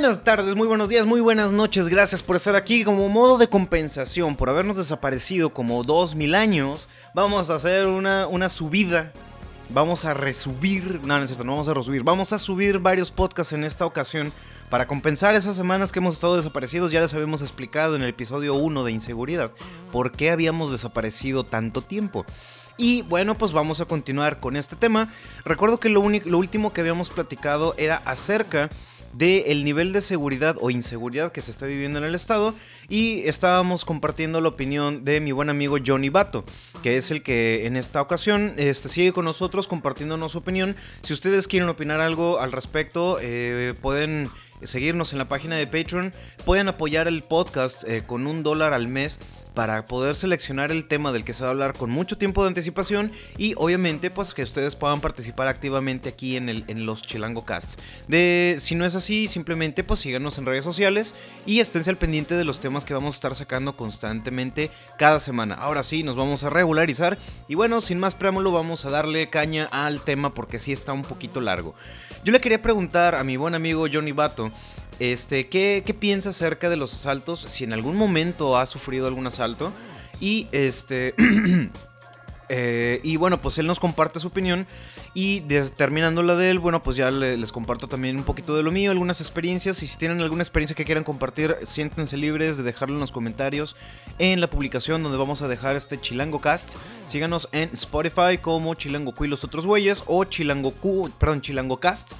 buenas tardes, muy buenos días, muy buenas noches. Gracias por estar aquí como modo de compensación por habernos desaparecido como dos mil años. Vamos a hacer una, una subida. Vamos a resubir. No, no es cierto, no vamos a resubir. Vamos a subir varios podcasts en esta ocasión. Para compensar esas semanas que hemos estado desaparecidos, ya les habíamos explicado en el episodio 1 de Inseguridad por qué habíamos desaparecido tanto tiempo. Y bueno, pues vamos a continuar con este tema. Recuerdo que lo, lo último que habíamos platicado era acerca del nivel de seguridad o inseguridad que se está viviendo en el estado y estábamos compartiendo la opinión de mi buen amigo Johnny Bato, que es el que en esta ocasión este, sigue con nosotros compartiéndonos su opinión. Si ustedes quieren opinar algo al respecto, eh, pueden seguirnos en la página de Patreon, pueden apoyar el podcast eh, con un dólar al mes para poder seleccionar el tema del que se va a hablar con mucho tiempo de anticipación y obviamente pues que ustedes puedan participar activamente aquí en, el, en los Chilango Casts. De, si no es así, simplemente pues síganos en redes sociales y esténse al pendiente de los temas que vamos a estar sacando constantemente cada semana. Ahora sí, nos vamos a regularizar y bueno, sin más preámbulo vamos a darle caña al tema porque sí está un poquito largo. Yo le quería preguntar a mi buen amigo Johnny Bato, este, ¿qué, ¿qué, piensa acerca de los asaltos? Si en algún momento ha sufrido algún asalto. Y este. eh, y bueno, pues él nos comparte su opinión. Y terminando la de él, bueno, pues ya les comparto también un poquito de lo mío, algunas experiencias. Y si tienen alguna experiencia que quieran compartir, siéntense libres de dejarlo en los comentarios en la publicación donde vamos a dejar este Chilango Cast. Síganos en Spotify como Chilango Q y los otros güeyes o Chilango Q, perdón, Chilango Cast.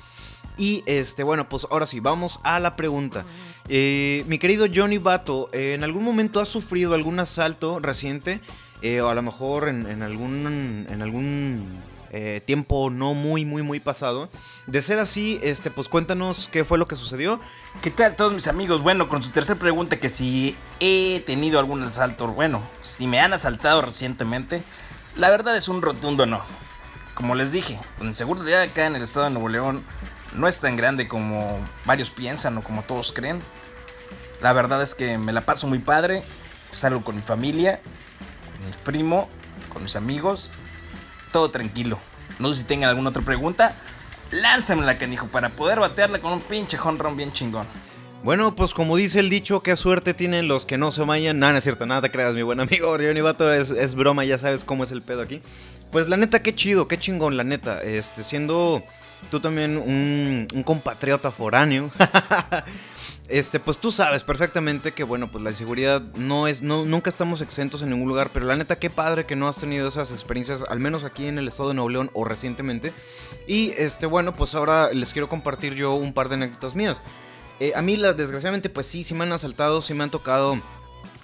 Y este, bueno, pues ahora sí, vamos a la pregunta. Eh, mi querido Johnny Bato, ¿en algún momento has sufrido algún asalto reciente? Eh, o a lo mejor en, algún, en algún eh, tiempo no muy, muy, muy pasado. De ser así, este, pues cuéntanos qué fue lo que sucedió. ¿Qué tal todos mis amigos? Bueno, con su tercera pregunta, que si he tenido algún asalto, bueno, si me han asaltado recientemente, la verdad es un rotundo no. Como les dije, en seguridad acá en el estado de Nuevo León no es tan grande como varios piensan o como todos creen. La verdad es que me la paso muy padre. Salgo con mi familia, con mi primo, con mis amigos. Todo tranquilo. No sé si tengan alguna otra pregunta. Lánzamela, canijo, para poder batearla con un pinche honrón bien chingón. Bueno, pues como dice el dicho, qué suerte tienen los que no se vayan. Nada, no es cierto, nada te creas, mi buen amigo Johnny Bato, es broma, ya sabes cómo es el pedo aquí. Pues la neta, qué chido, qué chingón, la neta. Este, siendo tú también un, compatriota foráneo, este, pues tú sabes perfectamente que, bueno, pues la inseguridad no es, no, nunca estamos exentos en ningún lugar, pero la neta, qué padre que no has tenido esas experiencias, al menos aquí en el estado de Nuevo León o recientemente. Y, este, bueno, pues ahora les quiero compartir yo un par de anécdotas mías. Eh, a mí, desgraciadamente, pues sí, sí me han asaltado, sí me han tocado,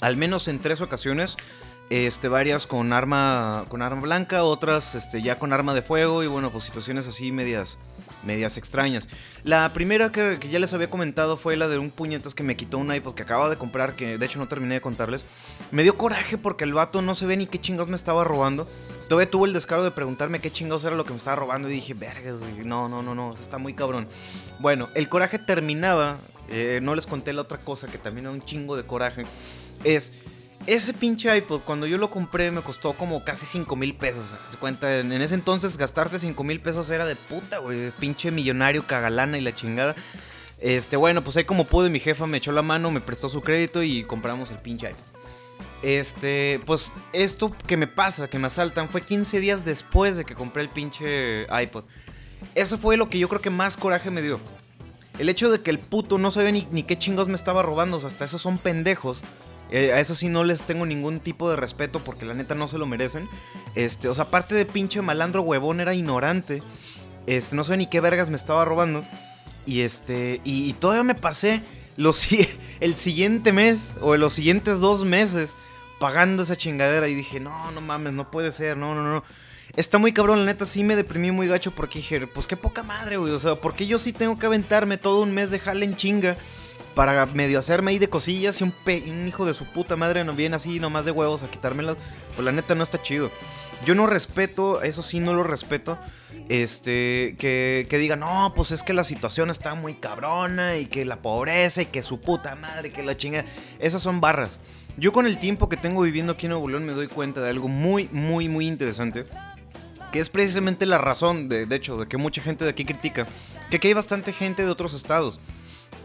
al menos en tres ocasiones este, varias con arma, con arma blanca, otras este, ya con arma de fuego y bueno, pues situaciones así medias, medias extrañas. La primera que, ya les había comentado fue la de un puñetas que me quitó un iPod que acababa de comprar, que de hecho no terminé de contarles. Me dio coraje porque el vato no se ve ni qué chingados me estaba robando. Todavía tuvo el descaro de preguntarme qué chingados era lo que me estaba robando y dije, vergas, no, no, no, no, está muy cabrón. Bueno, el coraje terminaba, eh, no les conté la otra cosa que también era un chingo de coraje, es ese pinche iPod, cuando yo lo compré, me costó como casi 5 mil pesos. Se cuenta, en ese entonces gastarte 5 mil pesos era de puta, güey. Pinche millonario, cagalana y la chingada. Este, bueno, pues ahí como pude, mi jefa me echó la mano, me prestó su crédito y compramos el pinche iPod. Este, pues esto que me pasa, que me asaltan, fue 15 días después de que compré el pinche iPod. Eso fue lo que yo creo que más coraje me dio. El hecho de que el puto no sabía ni, ni qué chingos me estaba robando, o sea, hasta esos son pendejos. Eh, a eso sí no les tengo ningún tipo de respeto porque la neta no se lo merecen. Este, o sea, aparte de pinche malandro huevón, era ignorante. Este, no sé ni qué vergas me estaba robando. Y este, y, todavía me pasé los, el siguiente mes o los siguientes dos meses pagando esa chingadera. Y dije, no, no mames, no puede ser, no, no, no. Está muy cabrón, la neta sí me deprimí muy gacho porque dije, pues qué poca madre, güey. O sea, porque yo sí tengo que aventarme todo un mes de jale en chinga para medio hacerme ahí de cosillas y un, un hijo de su puta madre no viene así nomás de huevos a quitármelas, pues la neta no está chido. Yo no respeto, eso sí no lo respeto, este, que, que diga, no, pues es que la situación está muy cabrona y que la pobreza y que su puta madre, que la chinga, esas son barras. Yo con el tiempo que tengo viviendo aquí en Nuevo León me doy cuenta de algo muy, muy, muy interesante que es precisamente la razón, de, de, hecho, de que mucha gente de aquí critica, que aquí hay bastante gente de otros estados.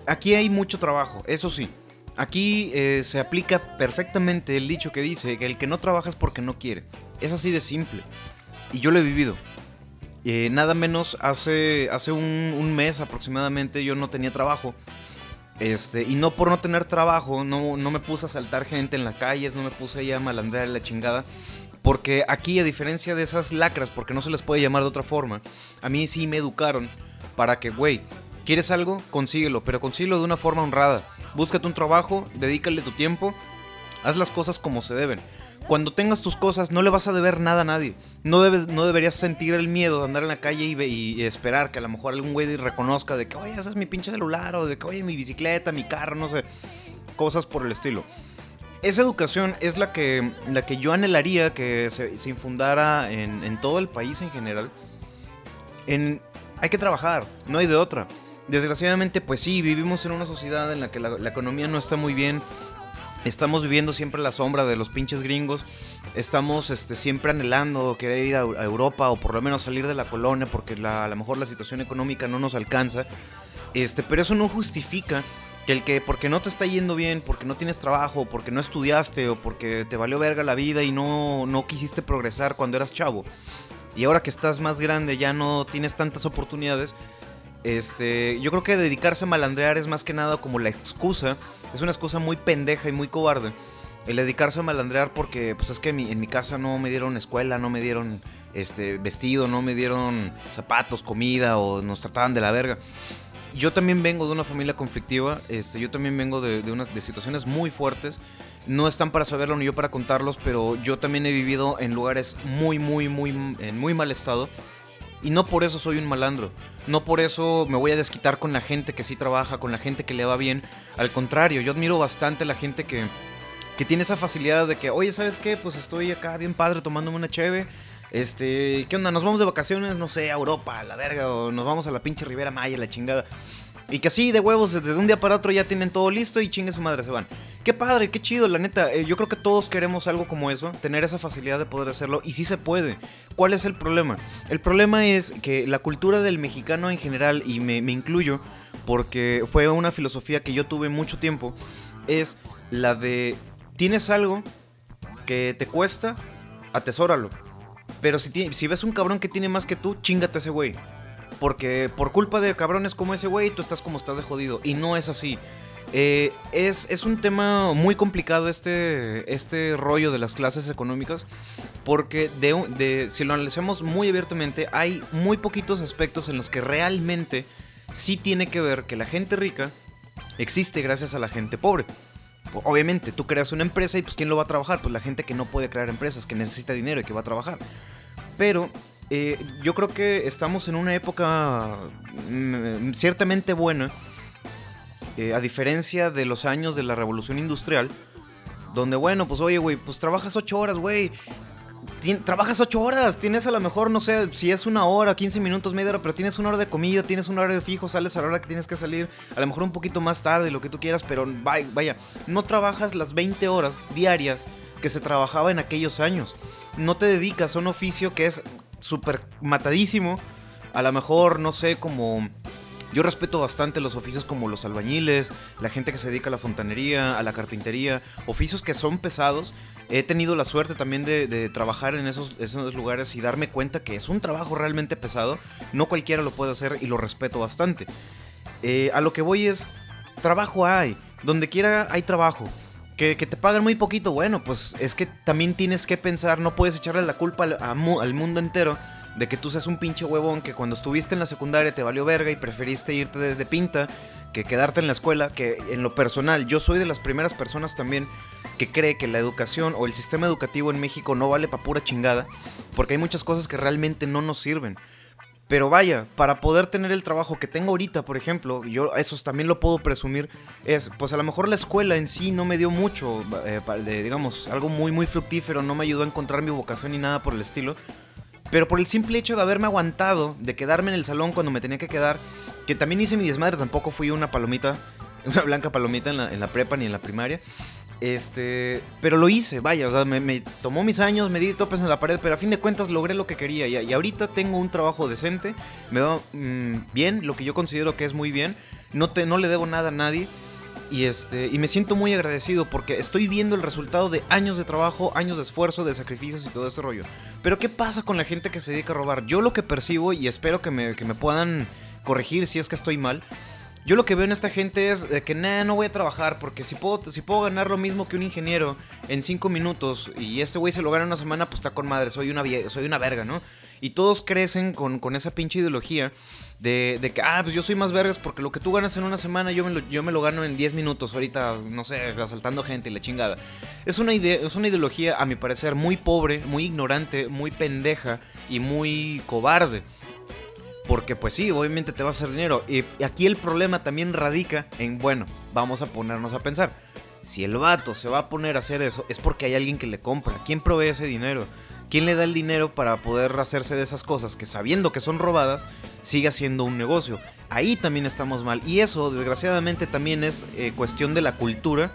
Aquí hay mucho trabajo, eso sí. Aquí eh, se aplica perfectamente el dicho que dice que el que no trabaja es porque no quiere. Es así de simple. Y yo lo he vivido. Eh, nada menos hace, hace un, mes aproximadamente yo no tenía trabajo. Este, y no por no tener trabajo, no, no me puse a saltar gente en las calles, no me puse a malandrear la chingada. Porque aquí, a diferencia de esas lacras, porque no se les puede llamar de otra forma, a mí sí me educaron para que, güey, ¿quieres algo? Consíguelo, pero consíguelo de una forma honrada búscate un trabajo, dedícale tu tiempo, haz las cosas como se deben. Cuando tengas tus cosas, no le vas a deber nada a nadie. No, debes, no deberías sentir el miedo de andar en la calle y, esperar que a lo mejor algún güey reconozca de que, oye, ese es mi pinche celular, o de que, oye, mi bicicleta, mi carro, no sé. Cosas por el estilo. Esa educación es la que, la que yo anhelaría que se, infundara en, todo el país en general. En, hay que trabajar, no hay de otra. Desgraciadamente, pues sí, vivimos en una sociedad en la que la, economía no está muy bien. Estamos viviendo siempre la sombra de los pinches gringos. Estamos este, siempre anhelando querer ir a, Europa o por lo menos salir de la colonia porque a lo mejor la situación económica no nos alcanza. Este, pero eso no justifica que el que porque no te está yendo bien, porque no tienes trabajo, porque no estudiaste o porque te valió verga la vida y no, no quisiste progresar cuando eras chavo. Y ahora que estás más grande ya no tienes tantas oportunidades, este, yo creo que dedicarse a malandrear es más que nada como la excusa. Es una excusa muy pendeja y muy cobarde. El dedicarse a malandrear porque, pues es que en mi, casa no me dieron escuela, no me dieron este, vestido, no me dieron zapatos, comida o nos trataban de la verga. Yo también vengo de una familia conflictiva, este, yo también vengo de, de situaciones muy fuertes. No están para saberlo ni yo para contarlos, pero yo también he vivido en lugares muy, muy, muy, en muy mal estado y no por eso soy un malandro. No por eso me voy a desquitar con la gente que sí trabaja, con la gente que le va bien. Al contrario, yo admiro bastante la gente que, que tiene esa facilidad de que, oye, ¿sabes qué? Pues estoy acá bien padre tomándome una cheve. Este, ¿qué onda? Nos vamos de vacaciones, no sé, a Europa, a la verga, o nos vamos a la pinche Ribera Maya, la chingada. Y que así de huevos, desde un día para otro ya tienen todo listo y chingue su madre, se van. Qué padre, qué chido, la neta. Eh, yo creo que todos queremos algo como eso, tener esa facilidad de poder hacerlo. Y sí se puede. ¿Cuál es el problema? El problema es que la cultura del mexicano en general, y me, incluyo, porque fue una filosofía que yo tuve mucho tiempo, es la de tienes algo que te cuesta, atesóralo. Pero si, si ves un cabrón que tiene más que tú, chingate ese güey. Porque por culpa de cabrones como ese güey, tú estás como estás de jodido. Y no es así. Eh, es, es, un tema muy complicado este, este rollo de las clases económicas. Porque de, si lo analizamos muy abiertamente, hay muy poquitos aspectos en los que realmente sí tiene que ver que la gente rica existe gracias a la gente pobre. Obviamente, tú creas una empresa y pues ¿quién lo va a trabajar? Pues la gente que no puede crear empresas, que necesita dinero y que va a trabajar. Pero eh, yo creo que estamos en una época mm, ciertamente buena, eh, a diferencia de los años de la revolución industrial, donde, bueno, pues oye, güey, pues trabajas ocho horas, güey. Trabajas ocho horas, tienes a lo mejor, no sé, si es una hora, 15 minutos, media hora, pero tienes una hora de comida, tienes un horario fijo, sales a la hora que tienes que salir, a lo mejor un poquito más tarde, lo que tú quieras, pero vaya, vaya no trabajas las 20 horas diarias que se trabajaba en aquellos años. No te dedicas a un oficio que es súper matadísimo. A lo mejor, no sé, como... Yo respeto bastante los oficios como los albañiles, la gente que se dedica a la fontanería, a la carpintería, oficios que son pesados. He tenido la suerte también de, trabajar en esos, esos, lugares y darme cuenta que es un trabajo realmente pesado. No cualquiera lo puede hacer y lo respeto bastante. Eh, a lo que voy es, trabajo hay, donde quiera hay trabajo. Que, te pagan muy poquito, bueno, pues es que también tienes que pensar, no puedes echarle la culpa al, al, mundo entero de que tú seas un pinche huevón que cuando estuviste en la secundaria te valió verga y preferiste irte de, pinta que quedarte en la escuela, que en lo personal yo soy de las primeras personas también que cree que la educación o el sistema educativo en México no vale para pura chingada, porque hay muchas cosas que realmente no nos sirven. Pero vaya, para poder tener el trabajo que tengo ahorita, por ejemplo, yo eso también lo puedo presumir, es, pues a lo mejor la escuela en sí no me dio mucho, eh, digamos, algo muy, muy fructífero, no me ayudó a encontrar mi vocación ni nada por el estilo. Pero por el simple hecho de haberme aguantado, de quedarme en el salón cuando me tenía que quedar, que también hice mi desmadre, tampoco fui una palomita, una blanca palomita en la, en la prepa ni en la primaria. Este, pero lo hice, vaya, o sea, me, tomó mis años, me di topes en la pared, pero a fin de cuentas logré lo que quería. Y, y ahorita tengo un trabajo decente, me va mm, bien, lo que yo considero que es muy bien. no, te, no le debo nada a nadie. Y, este, y me siento muy agradecido porque estoy viendo el resultado de años de trabajo, años de esfuerzo, de sacrificios y todo ese rollo. Pero ¿qué pasa con la gente que se dedica a robar? Yo lo que percibo, y espero que me, que me puedan corregir si es que estoy mal, yo lo que veo en esta gente es de que nah, no voy a trabajar porque si puedo, si puedo ganar lo mismo que un ingeniero en cinco minutos y este güey se lo gana en una semana, pues está con madre, soy una, soy una verga, ¿no? Y todos crecen con, con esa pinche ideología de, de, que, ah, pues yo soy más vergas porque lo que tú ganas en una semana yo me lo, yo me lo gano en 10 minutos ahorita, no sé, asaltando gente y la chingada. Es una, es una ideología, a mi parecer, muy pobre, muy ignorante, muy pendeja y muy cobarde. Porque pues sí, obviamente te va a hacer dinero. Y aquí el problema también radica en, bueno, vamos a ponernos a pensar. Si el vato se va a poner a hacer eso, es porque hay alguien que le compra. ¿Quién provee ese dinero? ¿Quién le da el dinero para poder hacerse de esas cosas que sabiendo que son robadas, sigue siendo un negocio? Ahí también estamos mal. Y eso, desgraciadamente, también es eh, cuestión de la cultura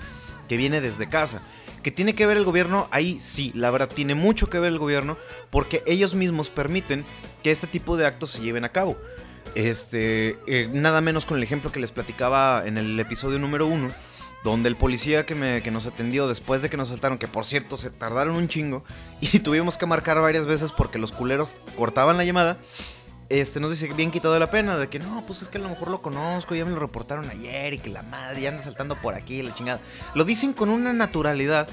que viene desde casa. ¿Que tiene que ver el gobierno? Ahí sí, la verdad, tiene mucho que ver el gobierno porque ellos mismos permiten que este tipo de actos se lleven a cabo. Este, eh, nada menos con el ejemplo que les platicaba en el episodio número uno, donde el policía que, me, que nos atendió después de que nos saltaron, que por cierto se tardaron un chingo, y tuvimos que marcar varias veces porque los culeros cortaban la llamada, este, nos dice bien quitado de la pena, de que no, pues es que a lo mejor lo conozco, ya me lo reportaron ayer y que la madre ya anda saltando por aquí, la chingada. Lo dicen con una naturalidad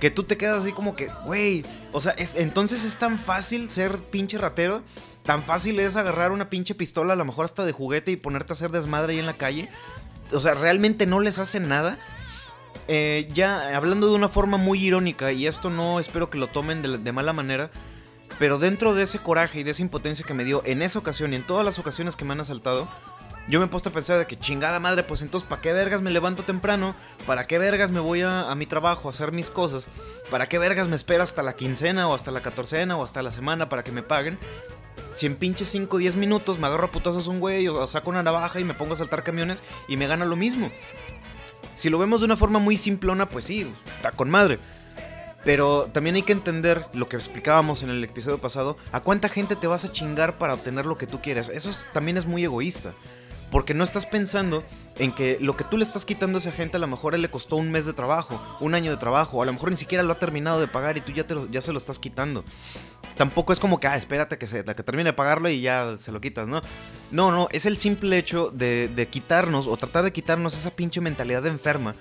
que tú te quedas así como que, güey, o sea, es, entonces es tan fácil ser pinche ratero, tan fácil es agarrar una pinche pistola, a lo mejor hasta de juguete y ponerte a hacer desmadre ahí en la calle. O sea, realmente no les hace nada. Eh, ya hablando de una forma muy irónica, y esto no espero que lo tomen de mala manera, pero dentro de ese coraje y de esa impotencia que me dio en esa ocasión y en todas las ocasiones que me han asaltado, yo me he puesto a pensar de que chingada madre, pues entonces, ¿para qué vergas me levanto temprano? ¿Para qué vergas me voy a, mi trabajo a hacer mis cosas? ¿Para qué vergas me espero hasta la quincena o hasta la catorcena o hasta la semana para que me paguen? Si en pinche 5 o 10 minutos me agarro a putazos un güey o saco una navaja y me pongo a saltar camiones y me gana lo mismo. Si lo vemos de una forma muy simplona, pues sí, está con madre. Pero también hay que entender lo que explicábamos en el episodio pasado, a cuánta gente te vas a chingar para obtener lo que tú quieres. Eso también es muy egoísta. Porque no estás pensando en que lo que tú le estás quitando a esa gente a lo mejor le costó un mes de trabajo, un año de trabajo, a lo mejor ni siquiera lo ha terminado de pagar y tú ya, te ya se lo estás quitando. Tampoco es como que, ah, espérate que, se, que termine de pagarlo y ya se lo quitas, ¿no? No, no, es el simple hecho de, quitarnos o tratar de quitarnos esa pinche mentalidad enferma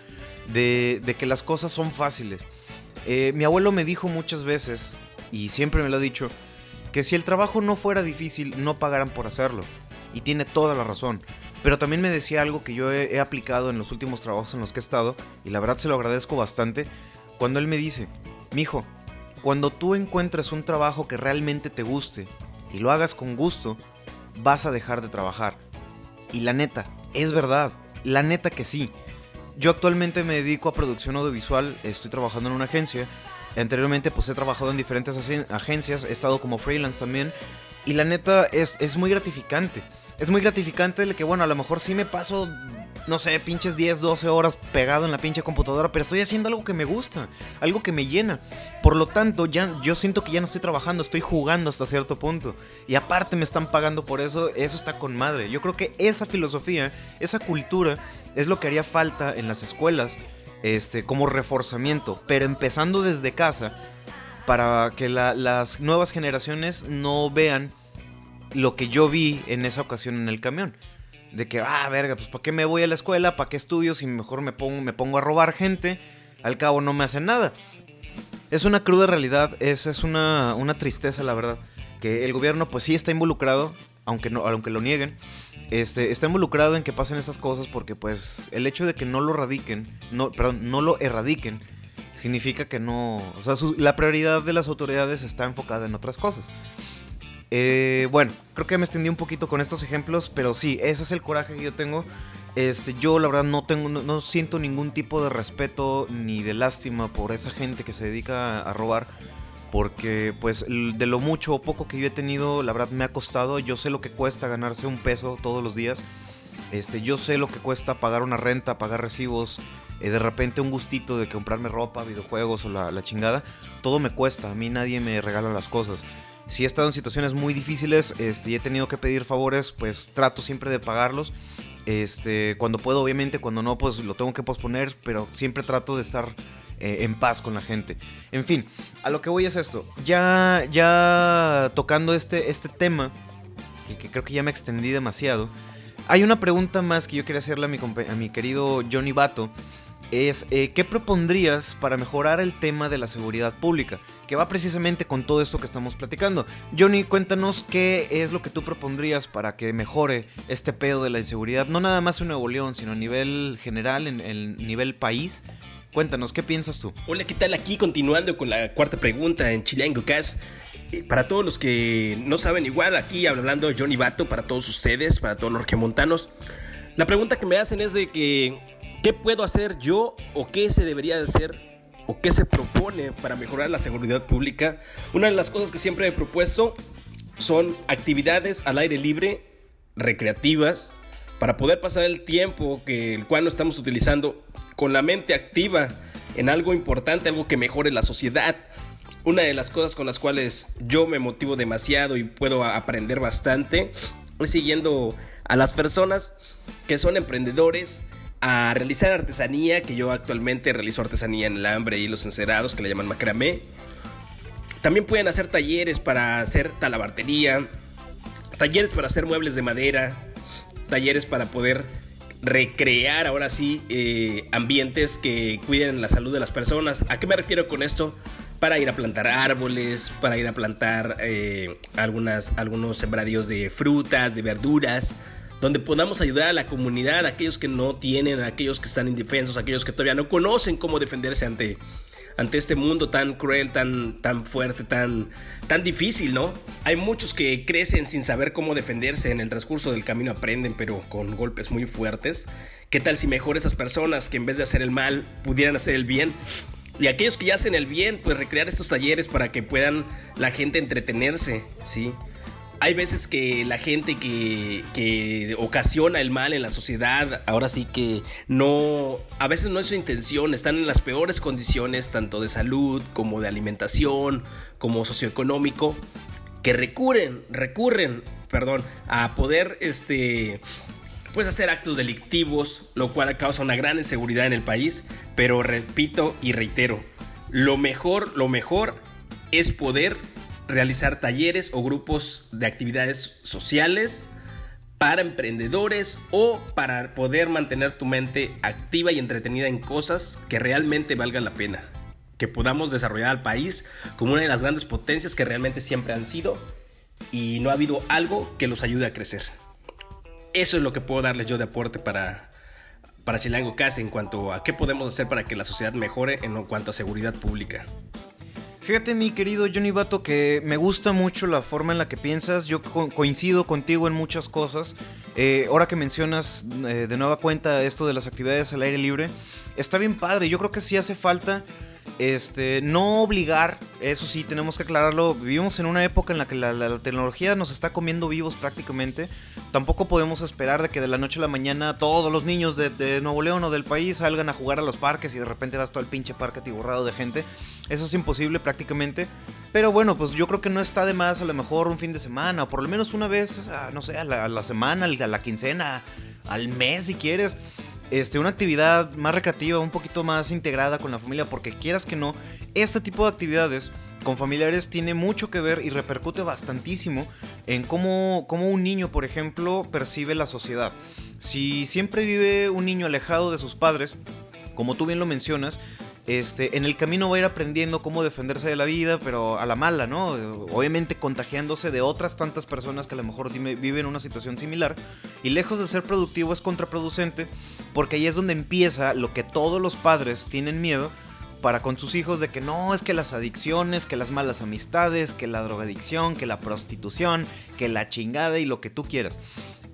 de, de que las cosas son fáciles. Eh, mi abuelo me dijo muchas veces, y siempre me lo ha dicho, que si el trabajo no fuera difícil, no pagaran por hacerlo. Y tiene toda la razón. Pero también me decía algo que yo he, aplicado en los últimos trabajos en los que he estado, y la verdad se lo agradezco bastante, cuando él me dice, mijo, cuando tú encuentres un trabajo que realmente te guste y lo hagas con gusto, vas a dejar de trabajar. Y la neta, es verdad, la neta que sí. Yo actualmente me dedico a producción audiovisual, estoy trabajando en una agencia. Anteriormente pues he trabajado en diferentes agencias, he estado como freelance también. Y la neta es, es muy gratificante. Es muy gratificante el que, bueno, a lo mejor sí me paso, no sé, pinches 10, 12 horas pegado en la pinche computadora, pero estoy haciendo algo que me gusta, algo que me llena. Por lo tanto, ya yo siento que ya no estoy trabajando, estoy jugando hasta cierto punto. Y aparte me están pagando por eso, eso está con madre. Yo creo que esa filosofía, esa cultura es lo que haría falta en las escuelas este, como reforzamiento, pero empezando desde casa para que las nuevas generaciones no vean lo que yo vi en esa ocasión en el camión. De que, ah, verga, pues ¿para qué me voy a la escuela? ¿Para qué estudio si mejor me pongo, me pongo a robar gente? Al cabo no me hacen nada. Es una cruda realidad, es, es una, una tristeza la verdad. Que el gobierno pues sí está involucrado, aunque, no, aunque lo nieguen este, está involucrado en que pasen estas cosas porque pues el hecho de que no lo radiquen, no, perdón, no lo erradiquen, significa que no, o sea, la prioridad de las autoridades está enfocada en otras cosas. Eh, bueno, creo que me extendí un poquito con estos ejemplos, pero sí, ese es el coraje que yo tengo. Este, yo la verdad no tengo, no, siento ningún tipo de respeto ni de lástima por esa gente que se dedica a robar porque pues de lo mucho o poco que yo he tenido, la verdad me ha costado, yo sé lo que cuesta ganarse un peso todos los días, este, yo sé lo que cuesta pagar una renta, pagar recibos, eh, de repente un gustito de comprarme ropa, videojuegos o la, chingada, todo me cuesta, a mí nadie me regala las cosas. Si he estado en situaciones muy difíciles este, y he tenido que pedir favores, pues trato siempre de pagarlos. Este, cuando puedo, obviamente, cuando no, pues lo tengo que posponer, pero siempre trato de estar eh, en paz con la gente. En fin, a lo que voy es esto. Ya, ya tocando este, este tema, que, creo que ya me extendí demasiado, hay una pregunta más que yo quería hacerle a mi, a mi querido Johnny Bato. Es, eh, ¿qué propondrías para mejorar el tema de la seguridad pública? Que va precisamente con todo esto que estamos platicando. Johnny, cuéntanos qué es lo que tú propondrías para que mejore este pedo de la inseguridad, no nada más en Nuevo León, sino a nivel general, en el nivel país. Cuéntanos, ¿qué piensas tú? Hola, ¿qué tal? Aquí continuando con la cuarta pregunta en Chilean Cast. Eh, para todos los que no saben, igual aquí hablando Johnny Bato, para todos ustedes, para todos los montanos. La pregunta que me hacen es de que, ¿qué puedo hacer yo o qué se debería hacer o qué se propone para mejorar la seguridad pública? Una de las cosas que siempre he propuesto son actividades al aire libre, recreativas, para poder pasar el tiempo que el cual no estamos utilizando con la mente activa en algo importante, algo que mejore la sociedad. Una de las cosas con las cuales yo me motivo demasiado y puedo aprender bastante es siguiendo a las personas que son emprendedores a realizar artesanía, que yo actualmente realizo artesanía en el hambre y los encerados, que le llaman macramé. También pueden hacer talleres para hacer talabartería, talleres para hacer muebles de madera, talleres para poder recrear ahora sí eh, ambientes que cuiden la salud de las personas. ¿A qué me refiero con esto? Para ir a plantar árboles, para ir a plantar eh, algunas, algunos sembradíos de frutas, de verduras, donde podamos ayudar a la comunidad, a aquellos que no tienen, a aquellos que están indefensos, a aquellos que todavía no conocen cómo defenderse ante ante este mundo tan cruel, tan, tan fuerte, tan, tan difícil, ¿no? Hay muchos que crecen sin saber cómo defenderse, en el transcurso del camino aprenden, pero con golpes muy fuertes. ¿Qué tal si mejor esas personas que en vez de hacer el mal pudieran hacer el bien? Y aquellos que ya hacen el bien, pues recrear estos talleres para que puedan la gente entretenerse, ¿sí? Hay veces que la gente que, ocasiona el mal en la sociedad, ahora sí que no, a veces no es su intención, están en las peores condiciones, tanto de salud como de alimentación, como socioeconómico, que recurren, recurren, perdón, a poder, este, pues hacer actos delictivos, lo cual causa una gran inseguridad en el país, pero repito y reitero, lo mejor, lo mejor es poder realizar talleres o grupos de actividades sociales para emprendedores o para poder mantener tu mente activa y entretenida en cosas que realmente valgan la pena. Que podamos desarrollar al país como una de las grandes potencias que realmente siempre han sido y no ha habido algo que los ayude a crecer. Eso es lo que puedo darles yo de aporte para, para Chilango Casa en cuanto a qué podemos hacer para que la sociedad mejore en cuanto a seguridad pública. Fíjate, mi querido Johnny Bato, que me gusta mucho la forma en la que piensas. Yo coincido contigo en muchas cosas. Eh, ahora que mencionas eh, de nueva cuenta esto de las actividades al aire libre, está bien padre. Yo creo que sí hace falta este, no obligar, eso sí, tenemos que aclararlo. Vivimos en una época en la que la, tecnología nos está comiendo vivos prácticamente. Tampoco podemos esperar de que de la noche a la mañana todos los niños de, Nuevo León o del país salgan a jugar a los parques y de repente vas todo el pinche parque atiborrado de gente. Eso es imposible prácticamente. Pero bueno, pues yo creo que no está de más a lo mejor un fin de semana, o por lo menos una vez, no sé, a la semana, a la quincena, al mes si quieres este, una actividad más recreativa, un poquito más integrada con la familia, porque quieras que no, este tipo de actividades con familiares tiene mucho que ver y repercute bastantísimo en cómo, cómo un niño, por ejemplo, percibe la sociedad. Si siempre vive un niño alejado de sus padres, como tú bien lo mencionas, este, en el camino va a ir aprendiendo cómo defenderse de la vida, pero a la mala, ¿no? Obviamente contagiándose de otras tantas personas que a lo mejor viven una situación similar. Y lejos de ser productivo es contraproducente, porque ahí es donde empieza lo que todos los padres tienen miedo para con sus hijos de que no, es que las adicciones, que las malas amistades, que la drogadicción, que la prostitución, que la chingada y lo que tú quieras.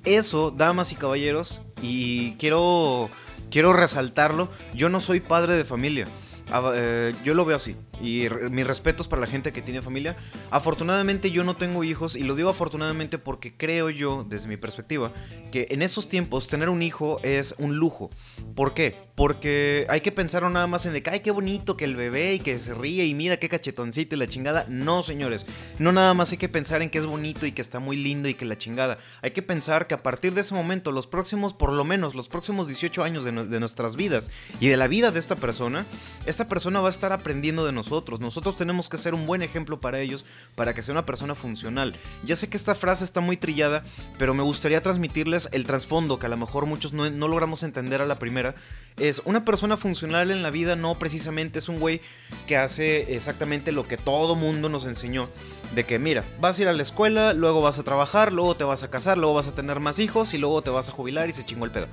Eso, damas y caballeros, y quiero quiero resaltarlo, yo no soy padre de familia. Ah, eh, yo lo veo así. Y mis respetos para la gente que tiene familia. Afortunadamente yo no tengo hijos y lo digo afortunadamente porque creo yo, desde mi perspectiva, que en estos tiempos tener un hijo es un lujo. ¿Por qué? Porque hay que pensar nada más en de que, ay, qué bonito que el bebé y que se ríe y mira qué cachetoncito y la chingada. No, señores, no nada más hay que pensar en que es bonito y que está muy lindo y que la chingada. Hay que pensar que a partir de ese momento, los próximos, por lo menos, los próximos 18 años de, de nuestras vidas y de la vida de esta persona, esta persona va a estar aprendiendo de nosotros. Nosotros tenemos que ser un buen ejemplo para ellos, para que sea una persona funcional. Ya sé que esta frase está muy trillada, pero me gustaría transmitirles el trasfondo que a lo mejor muchos no, no logramos entender a la primera. Es una persona funcional en la vida no precisamente es un güey que hace exactamente lo que todo mundo nos enseñó. De que mira, vas a ir a la escuela, luego vas a trabajar, luego te vas a casar, luego vas a tener más hijos y luego te vas a jubilar y se chingó el pedo.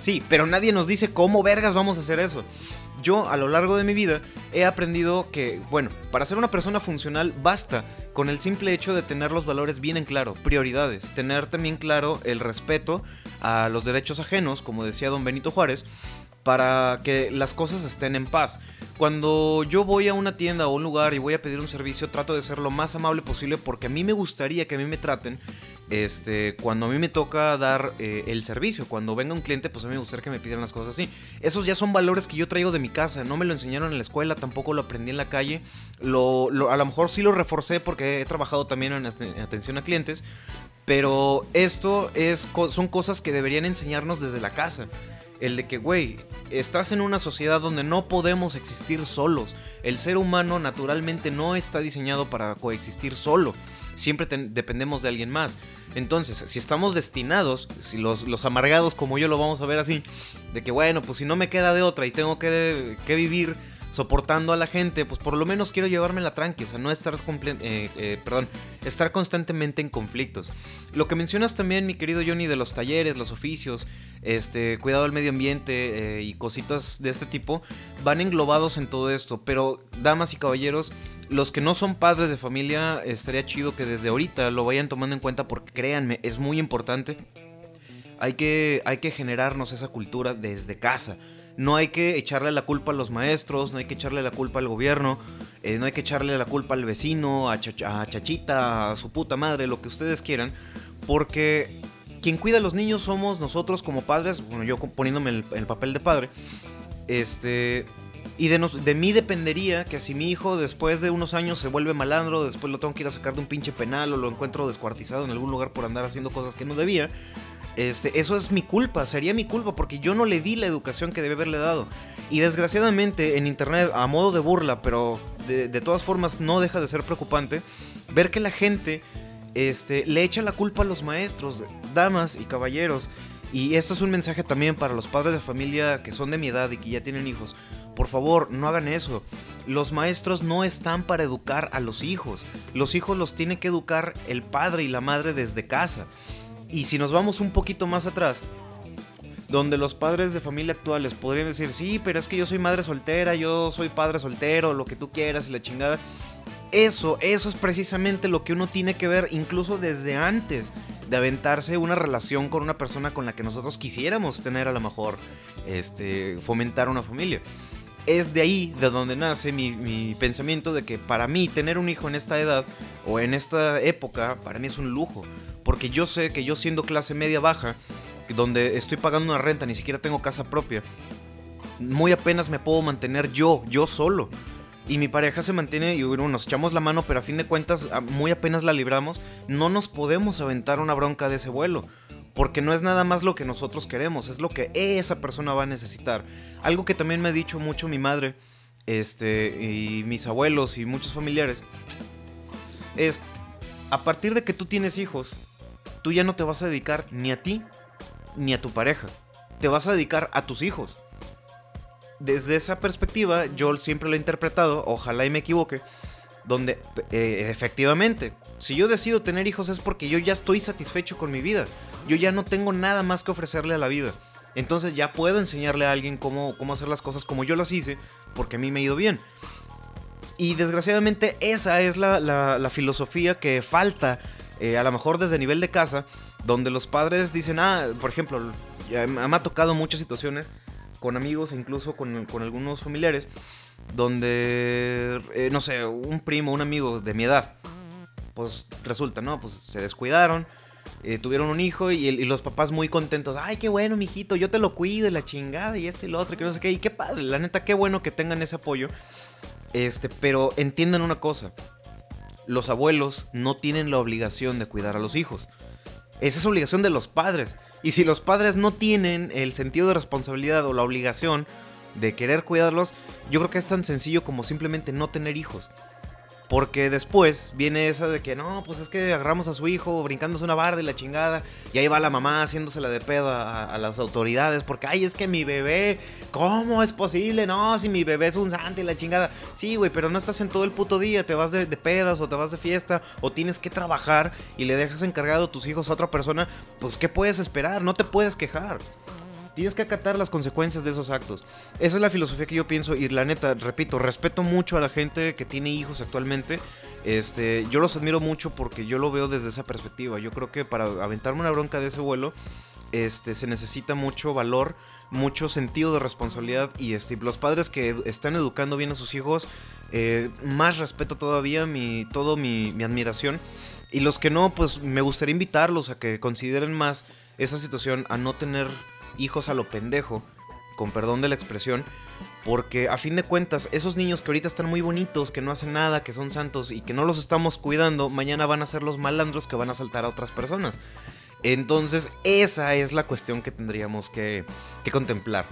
Sí, pero nadie nos dice cómo vergas vamos a hacer eso. Yo a lo largo de mi vida he aprendido que, bueno, para ser una persona funcional basta con el simple hecho de tener los valores bien en claro, prioridades, tener también claro el respeto a los derechos ajenos, como decía don Benito Juárez, para que las cosas estén en paz. Cuando yo voy a una tienda o un lugar y voy a pedir un servicio, trato de ser lo más amable posible porque a mí me gustaría que a mí me traten este, cuando a mí me toca dar eh, el servicio, cuando venga un cliente, pues a mí me gustaría que me pidan las cosas así. Esos ya son valores que yo traigo de mi casa, no me lo enseñaron en la escuela, tampoco lo aprendí en la calle. A lo mejor sí lo reforcé porque he trabajado también en, atención a clientes, pero esto es, son cosas que deberían enseñarnos desde la casa. El de que, güey, estás en una sociedad donde no podemos existir solos. El ser humano naturalmente no está diseñado para coexistir solo siempre dependemos de alguien más. Entonces, si estamos destinados, si los, los, amargados como yo lo vamos a ver así, de que bueno, pues si no me queda de otra y tengo que, que vivir soportando a la gente, pues por lo menos quiero llevarme la tranqui, o sea, no estar, eh, eh, perdón, estar constantemente en conflictos. Lo que mencionas también, mi querido Johnny, de los talleres, los oficios, este, cuidado del medio ambiente eh, y cositas de este tipo, van englobados en todo esto, pero damas y caballeros, los que no son padres de familia, estaría chido que desde ahorita lo vayan tomando en cuenta porque créanme, es muy importante. Hay que, hay que generarnos esa cultura desde casa no hay que echarle la culpa a los maestros, no hay que echarle la culpa al gobierno, eh, no hay que echarle la culpa al vecino, a, Chachita, a su puta madre, lo que ustedes quieran, porque quien cuida a los niños somos nosotros como padres, bueno, yo poniéndome el, el papel de padre, este, y de, de, mí dependería que si mi hijo después de unos años se vuelve malandro, después lo tengo que ir a sacar de un pinche penal o lo encuentro descuartizado en algún lugar por andar haciendo cosas que no debía, este, eso es mi culpa, sería mi culpa porque yo no le di la educación que debe haberle dado. Y desgraciadamente en internet, a modo de burla, pero de, todas formas no deja de ser preocupante, ver que la gente este, le echa la culpa a los maestros, damas y caballeros. Y esto es un mensaje también para los padres de familia que son de mi edad y que ya tienen hijos. Por favor, no hagan eso. Los maestros no están para educar a los hijos. Los hijos los tiene que educar el padre y la madre desde casa. Y si nos vamos un poquito más atrás, donde los padres de familia actuales podrían decir, sí, pero es que yo soy madre soltera, yo soy padre soltero, lo que tú quieras y la chingada. Eso, eso es precisamente lo que uno tiene que ver incluso desde antes de aventarse una relación con una persona con la que nosotros quisiéramos tener a lo mejor, este, fomentar una familia. Es de ahí de donde nace mi, mi pensamiento de que para mí tener un hijo en esta edad o en esta época, para mí es un lujo. Porque yo sé que yo siendo clase media baja, donde estoy pagando una renta, ni siquiera tengo casa propia, muy apenas me puedo mantener yo, yo solo. Y mi pareja se mantiene y bueno, nos echamos la mano, pero a fin de cuentas muy apenas la libramos. No nos podemos aventar una bronca de ese vuelo. Porque no es nada más lo que nosotros queremos, es lo que esa persona va a necesitar. Algo que también me ha dicho mucho mi madre, este, y mis abuelos y muchos familiares, es, a partir de que tú tienes hijos, tú ya no te vas a dedicar ni a ti ni a tu pareja. Te vas a dedicar a tus hijos. Desde esa perspectiva, yo siempre lo he interpretado, ojalá y me equivoque, donde eh, efectivamente, si yo decido tener hijos es porque yo ya estoy satisfecho con mi vida. Yo ya no tengo nada más que ofrecerle a la vida. Entonces ya puedo enseñarle a alguien cómo, cómo hacer las cosas como yo las hice, porque a mí me ha ido bien. Y desgraciadamente esa es la, la filosofía que falta eh, a lo mejor desde nivel de casa, donde los padres dicen, ah, por ejemplo, ya me ha tocado muchas situaciones con amigos e incluso con, con algunos familiares, donde, eh, no sé, un primo, un amigo de mi edad, pues resulta, ¿no? Pues se descuidaron, eh, tuvieron un hijo y, los papás muy contentos. Ay, qué bueno, mijito, yo te lo cuido, la chingada y este y lo otro, que no sé qué. Y qué padre, la neta, qué bueno que tengan ese apoyo. Este, pero entiendan una cosa. Los abuelos no tienen la obligación de cuidar a los hijos. Esa es obligación de los padres. Y si los padres no tienen el sentido de responsabilidad o la obligación de querer cuidarlos, yo creo que es tan sencillo como simplemente no tener hijos. Porque después viene esa de que no, pues es que agarramos a su hijo brincándose una barda y la chingada. Y ahí va la mamá haciéndosela de pedo a, a, las autoridades. Porque, ay, es que mi bebé, ¿cómo es posible? No, si mi bebé es un santo y la chingada. Sí, güey, pero no estás en todo el puto día. Te vas de, de, pedas o te vas de fiesta o tienes que trabajar y le dejas encargado tus hijos a otra persona. Pues, ¿qué puedes esperar? No te puedes quejar. Tienes que acatar las consecuencias de esos actos. Esa es la filosofía que yo pienso y la neta, repito, respeto mucho a la gente que tiene hijos actualmente. Este, yo los admiro mucho porque yo lo veo desde esa perspectiva. Yo creo que para aventarme una bronca de ese vuelo, este, se necesita mucho valor, mucho sentido de responsabilidad y este, los padres que están educando bien a sus hijos, eh, más respeto todavía, mi, todo mi, mi admiración. Y los que no, pues me gustaría invitarlos a que consideren más esa situación, a no tener hijos a lo pendejo, con perdón de la expresión, porque a fin de cuentas, esos niños que ahorita están muy bonitos, que no hacen nada, que son santos y que no los estamos cuidando, mañana van a ser los malandros que van a asaltar a otras personas. Entonces, esa es la cuestión que tendríamos que, que contemplar.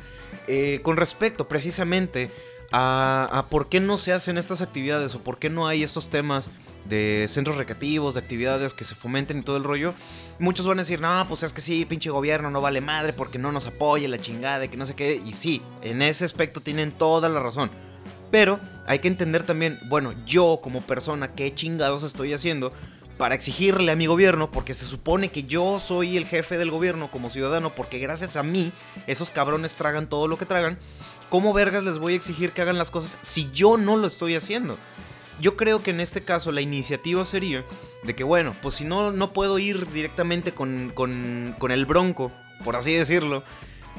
Eh, con respecto precisamente a, a por qué no se hacen estas actividades o por qué no hay estos temas de centros recreativos, de actividades que se fomenten y todo el rollo. Muchos van a decir, no, pues es que sí, pinche gobierno no vale madre porque no nos apoya la chingada, que no sé qué. Y sí, en ese aspecto tienen toda la razón. Pero hay que entender también, bueno, yo como persona, qué chingados estoy haciendo para exigirle a mi gobierno, porque se supone que yo soy el jefe del gobierno como ciudadano, porque gracias a mí esos cabrones tragan todo lo que tragan. ¿Cómo vergas les voy a exigir que hagan las cosas si yo no lo estoy haciendo? Yo creo que en este caso la iniciativa sería de que, bueno, pues si no, no puedo ir directamente con, con, con el bronco, por así decirlo,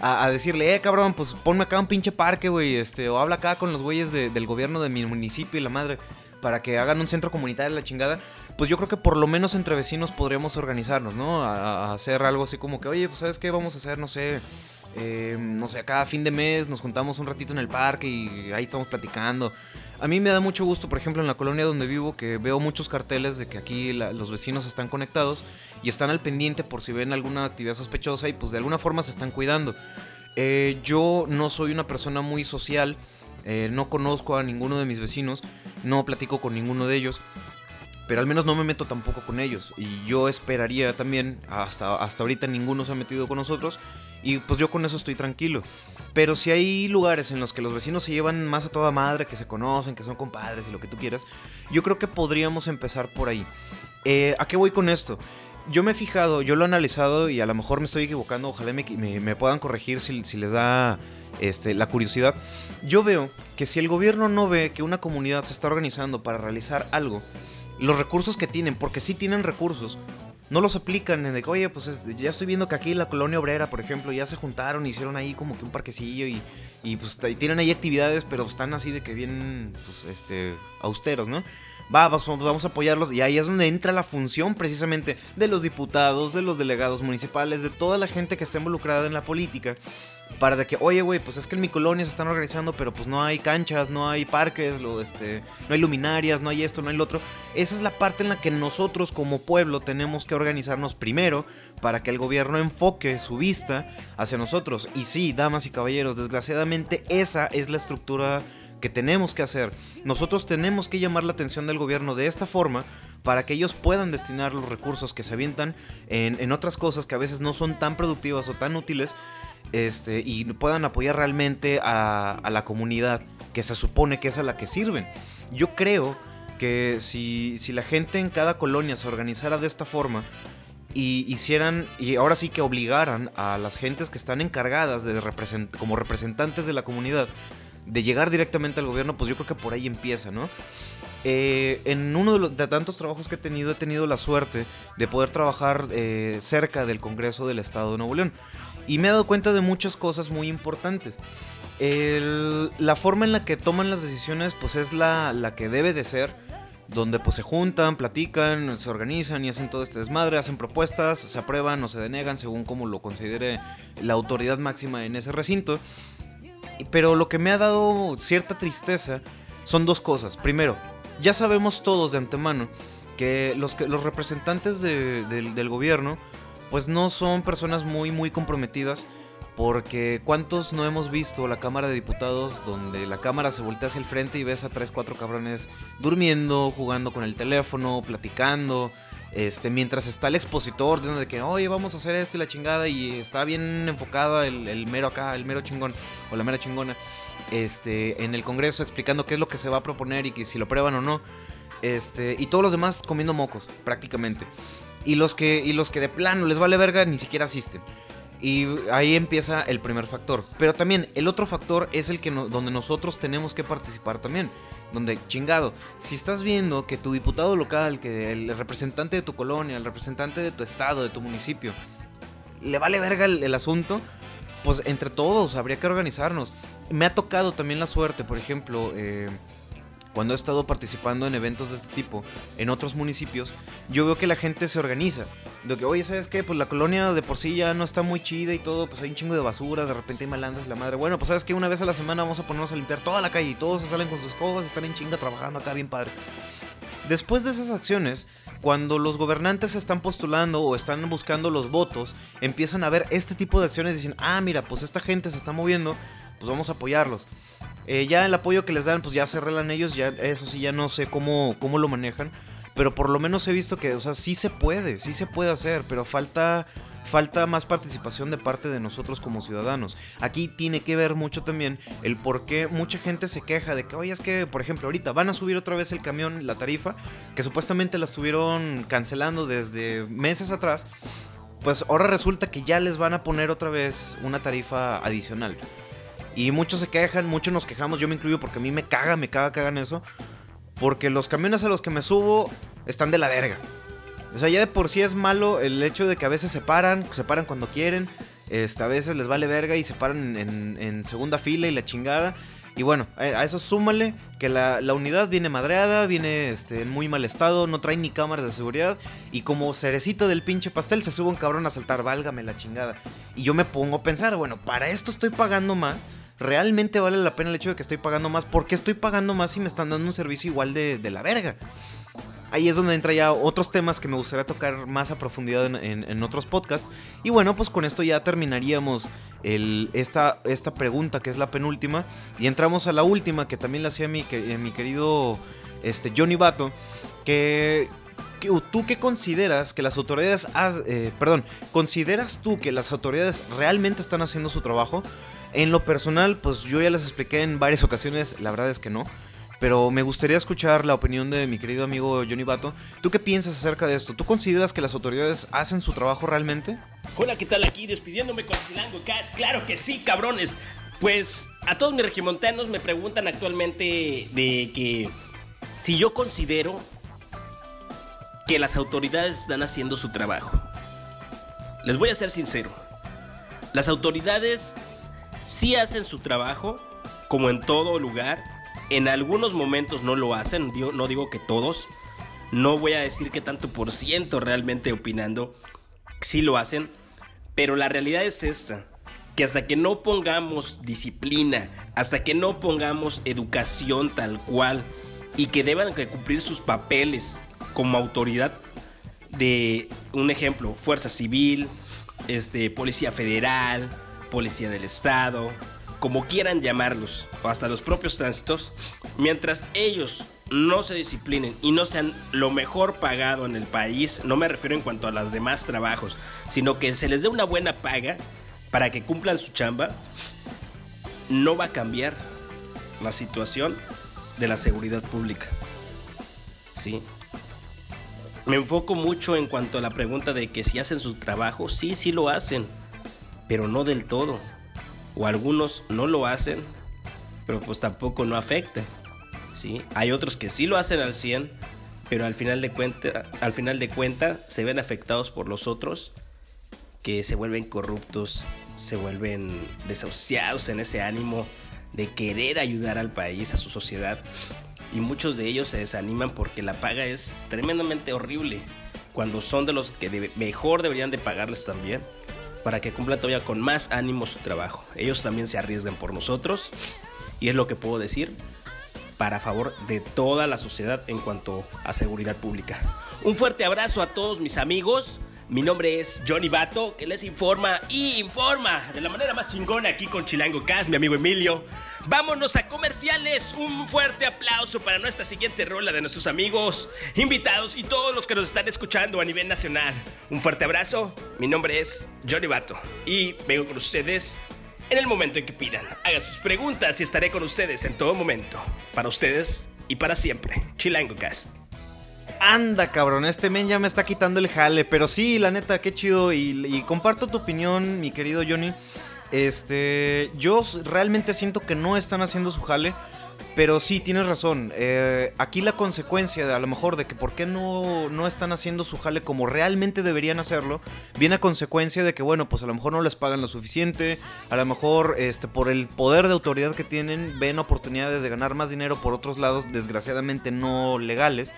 a, decirle, eh, cabrón, pues ponme acá un pinche parque, güey, este, o habla acá con los güeyes de, del gobierno de mi municipio y la madre, para que hagan un centro comunitario la chingada. Pues yo creo que por lo menos entre vecinos podríamos organizarnos, ¿no? A hacer algo así como que, oye, pues sabes qué, vamos a hacer, no sé, eh, no sé, cada fin de mes nos juntamos un ratito en el parque y ahí estamos platicando. A mí me da mucho gusto, por ejemplo, en la colonia donde vivo, que veo muchos carteles de que aquí los vecinos están conectados y están al pendiente por si ven alguna actividad sospechosa y pues de alguna forma se están cuidando. Eh, yo no soy una persona muy social, eh, no conozco a ninguno de mis vecinos, no platico con ninguno de ellos, pero al menos no me meto tampoco con ellos. Y yo esperaría también, hasta, hasta ahorita ninguno se ha metido con nosotros, y pues yo con eso estoy tranquilo. Pero si hay lugares en los que los vecinos se llevan más a toda madre, que se conocen, que son compadres y lo que tú quieras, yo creo que podríamos empezar por ahí. Eh, ¿A qué voy con esto? Yo me he fijado, yo lo he analizado y a lo mejor me estoy equivocando, ojalá me, me, me puedan corregir si, si les da este, la curiosidad. Yo veo que si el gobierno no ve que una comunidad se está organizando para realizar algo, los recursos que tienen, porque sí tienen recursos, no los aplican en de que, oye, pues es, ya estoy viendo que aquí la colonia obrera, por ejemplo, ya se juntaron, hicieron ahí como que un parquecillo y, y pues y tienen ahí actividades, pero están así de que bien, pues, este, austeros, ¿no? Va, vamos, vamos a apoyarlos y ahí es donde entra la función precisamente de los diputados, de los delegados municipales, de toda la gente que está involucrada en la política para de que, oye, güey, pues es que en mi colonia se están organizando, pero pues no hay canchas, no hay parques, lo, este, no hay luminarias, no hay esto, no hay lo otro. Esa es la parte en la que nosotros como pueblo tenemos que organizarnos primero para que el gobierno enfoque su vista hacia nosotros. Y sí, damas y caballeros, desgraciadamente esa es la estructura que tenemos que hacer. Nosotros tenemos que llamar la atención del gobierno de esta forma para que ellos puedan destinar los recursos que se avientan en, en otras cosas que a veces no son tan productivas o tan útiles este, y puedan apoyar realmente a, la comunidad que se supone que es a la que sirven. Yo creo que si, si la gente en cada colonia se organizara de esta forma y hicieran, y ahora sí que obligaran a las gentes que están encargadas de represent como representantes de la comunidad de llegar directamente al gobierno, pues yo creo que por ahí empieza, ¿no? Eh, en uno de, tantos trabajos que he tenido, he tenido la suerte de poder trabajar eh, cerca del Congreso del Estado de Nuevo León. Y me he dado cuenta de muchas cosas muy importantes. la forma en la que toman las decisiones pues es la, la que debe de ser donde pues se juntan, platican, se organizan y hacen todo este desmadre, hacen propuestas, se aprueban o se denegan según como lo considere la autoridad máxima en ese recinto. Pero lo que me ha dado cierta tristeza son dos cosas. Primero, ya sabemos todos de antemano que los, que, los representantes del gobierno pues no son personas muy muy comprometidas porque cuántos no hemos visto la Cámara de Diputados donde la cámara se voltea hacia el frente y ves a tres, cuatro cabrones durmiendo, jugando con el teléfono, platicando. Este, mientras está el expositor de que, oye, vamos a hacer esto y la chingada, y está bien enfocada el, mero acá, el mero chingón, o la mera chingona, este, en el Congreso explicando qué es lo que se va a proponer y que si lo prueban o no. Este, y todos los demás comiendo mocos, prácticamente. Y los que, y los que de plano les vale verga ni siquiera asisten. Y ahí empieza el primer factor. Pero también el otro factor es el que donde nosotros tenemos que participar también. Donde, chingado, si estás viendo que tu diputado local, que el representante de tu colonia, el representante de tu estado, de tu municipio, le vale verga el, asunto, pues entre todos habría que organizarnos. Me ha tocado también la suerte, por ejemplo, eh, cuando he estado participando en eventos de este tipo en otros municipios, yo veo que la gente se organiza. De que, oye, ¿sabes qué? Pues la colonia de por sí ya no está muy chida y todo, pues hay un chingo de basura, de repente hay malandras la madre. Bueno, pues sabes que una vez a la semana vamos a ponernos a limpiar toda la calle y todos se salen con sus escobas, están en chinga trabajando acá bien padre. Después de esas acciones, cuando los gobernantes están postulando o están buscando los votos, empiezan a ver este tipo de acciones y dicen, ah, mira, pues esta gente se está moviendo, pues vamos a apoyarlos. Eh, ya el apoyo que les dan, pues ya se arreglan ellos, ya eso sí, ya no sé cómo, cómo lo manejan. Pero por lo menos he visto que, o sea, sí se puede, sí se puede hacer, pero falta, falta más participación de parte de nosotros como ciudadanos. Aquí tiene que ver mucho también el por qué mucha gente se queja de que, oye, es que, por ejemplo, ahorita van a subir otra vez el camión, la tarifa, que supuestamente la estuvieron cancelando desde meses atrás. Pues ahora resulta que ya les van a poner otra vez una tarifa adicional. Y muchos se quejan, muchos nos quejamos, yo me incluyo porque a mí me caga, me caga que hagan eso. Porque los camiones a los que me subo están de la verga. O sea, ya de por sí es malo el hecho de que a veces se paran, se paran cuando quieren. Este, a veces les vale verga y se paran en, segunda fila y la chingada. Y bueno, a eso súmale que la, unidad viene madreada, viene este, en muy mal estado, no trae ni cámaras de seguridad. Y como cerecito del pinche pastel se sube un cabrón a saltar, válgame la chingada. Y yo me pongo a pensar, bueno, para esto estoy pagando más realmente vale la pena el hecho de que estoy pagando más. ¿Por qué estoy pagando más si me están dando un servicio igual de, la verga? Ahí es donde entra ya otros temas que me gustaría tocar más a profundidad en, otros podcasts. Y bueno, pues con esto ya terminaríamos esta, esta pregunta que es la penúltima. Y entramos a la última que también la hacía mi, que, mi querido este, Johnny Bato. Que, ¿Tú qué consideras que las autoridades... Eh, perdón, ¿consideras tú que las autoridades realmente están haciendo su trabajo? En lo personal, pues yo ya les expliqué en varias ocasiones, la verdad es que no. Pero me gustaría escuchar la opinión de mi querido amigo Johnny Bato. ¿Tú qué piensas acerca de esto? ¿Tú consideras que las autoridades hacen su trabajo realmente? Hola, ¿qué tal aquí? Despidiéndome con Chilango Cast. Claro que sí, cabrones. Pues a todos mis regimontanos me preguntan actualmente de que si yo considero que las autoridades están haciendo su trabajo. Les voy a ser sincero. Las autoridades sí hacen su trabajo, como en todo lugar. En algunos momentos no lo hacen, no digo que todos. No voy a decir que tanto por ciento realmente opinando, sí lo hacen. Pero la realidad es esta, que hasta que no pongamos disciplina, hasta que no pongamos educación tal cual, y que deban cumplir sus papeles como autoridad de un ejemplo, Fuerza Civil, este, Policía Federal, policía del Estado, como quieran llamarlos, o hasta los propios tránsitos, mientras ellos no se disciplinen y no sean lo mejor pagado en el país, no me refiero en cuanto a los demás trabajos, sino que se les dé una buena paga para que cumplan su chamba, no va a cambiar la situación de la seguridad pública. ¿Sí? Me enfoco mucho en cuanto a la pregunta de que si hacen su trabajo, sí, sí lo hacen pero no del todo. O algunos no lo hacen, pero pues tampoco no afecta. ¿sí? Hay otros que sí lo hacen al 100, pero al final de cuenta, al final de cuenta se ven afectados por los otros que se vuelven corruptos, se vuelven desahuciados en ese ánimo de querer ayudar al país, a su sociedad. Y muchos de ellos se desaniman porque la paga es tremendamente horrible. Cuando son de los que mejor deberían de pagarles también. Para que cumplan todavía con más ánimo su trabajo. Ellos también se arriesgan por nosotros. Y es lo que puedo decir para favor de toda la sociedad en cuanto a seguridad pública. Un fuerte abrazo a todos mis amigos. Mi nombre es Johnny Bato, que les informa y informa de la manera más chingona aquí con Chilango Cast, mi amigo Emilio. Vámonos a comerciales. Un fuerte aplauso para nuestra siguiente rola de nuestros amigos, invitados y todos los que nos están escuchando a nivel nacional. Un fuerte abrazo. Mi nombre es Johnny Bato y vengo con ustedes en el momento en que pidan. Hagan sus preguntas y estaré con ustedes en todo momento. Para ustedes y para siempre. Chilango Cast. Anda, cabrón, este men ya me está quitando el jale. Pero sí, la neta, qué chido. Y, comparto tu opinión, mi querido Johnny. Este, yo realmente siento que no están haciendo su jale. Pero sí, tienes razón. Eh, aquí la consecuencia a lo mejor de que por qué no, no están haciendo su jale como realmente deberían hacerlo, viene a consecuencia de que, bueno, pues a lo mejor no les pagan lo suficiente, a lo mejor este, por el poder de autoridad que tienen, ven oportunidades de ganar más dinero por otros lados, desgraciadamente no legales.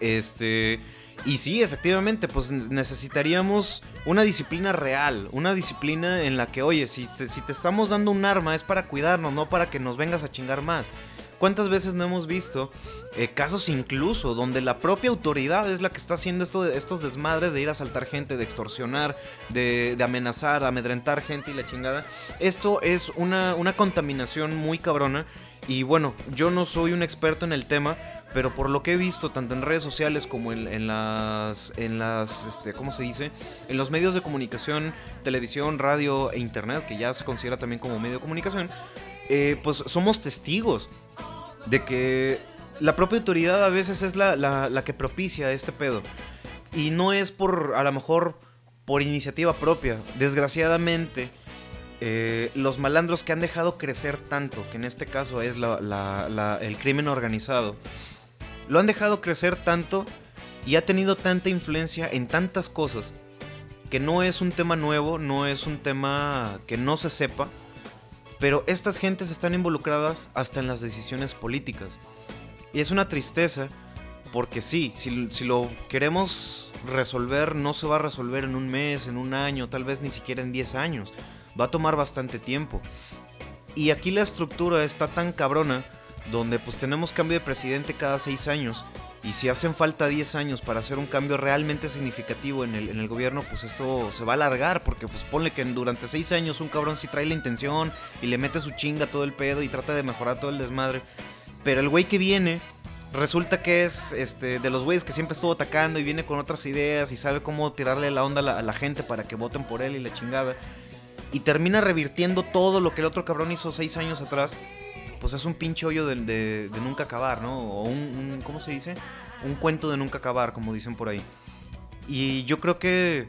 Este. Y sí, efectivamente, pues necesitaríamos una disciplina real, una disciplina en la que, oye, si te, si te estamos dando un arma es para cuidarnos, no para que nos vengas a chingar más. ¿Cuántas veces no hemos visto eh, casos incluso donde la propia autoridad es la que está haciendo esto, estos desmadres de ir a asaltar gente, de extorsionar, de, amenazar, de amedrentar gente y la chingada? Esto es una, una contaminación muy cabrona y bueno, yo no soy un experto en el tema, pero por lo que he visto tanto en redes sociales como en, las en las este, cómo se dice en los medios de comunicación televisión radio e internet que ya se considera también como medio de comunicación eh, pues somos testigos de que la propia autoridad a veces es la, la, que propicia este pedo. Y no es por a lo mejor por iniciativa propia. Desgraciadamente eh, los malandros que han dejado crecer tanto, que en este caso es el crimen organizado, lo han dejado crecer tanto y ha tenido tanta influencia en tantas cosas que no es un tema nuevo, no es un tema que no se sepa, pero estas gentes están involucradas hasta en las decisiones políticas. Y es una tristeza porque sí, si, si, lo queremos resolver, no se va a resolver en un mes, en un año, tal vez ni siquiera en 10 años. Va a tomar bastante tiempo. Y aquí la estructura está tan cabrona donde pues tenemos cambio de presidente cada seis años. Y si hacen falta 10 años para hacer un cambio realmente significativo en el, en el gobierno, pues esto se va a alargar, porque pues ponle que durante 6 años un cabrón sí trae la intención y le mete su chinga todo el pedo y trata de mejorar todo el desmadre. Pero el güey que viene resulta que es este de los güeyes que siempre estuvo atacando y viene con otras ideas y sabe cómo tirarle la onda a la, a la gente para que voten por él y la chingada. Y termina revirtiendo todo lo que el otro cabrón hizo 6 años atrás pues es un pinche hoyo de, nunca acabar, ¿no? O un, ¿cómo se dice? Un cuento de nunca acabar, como dicen por ahí. Y yo creo que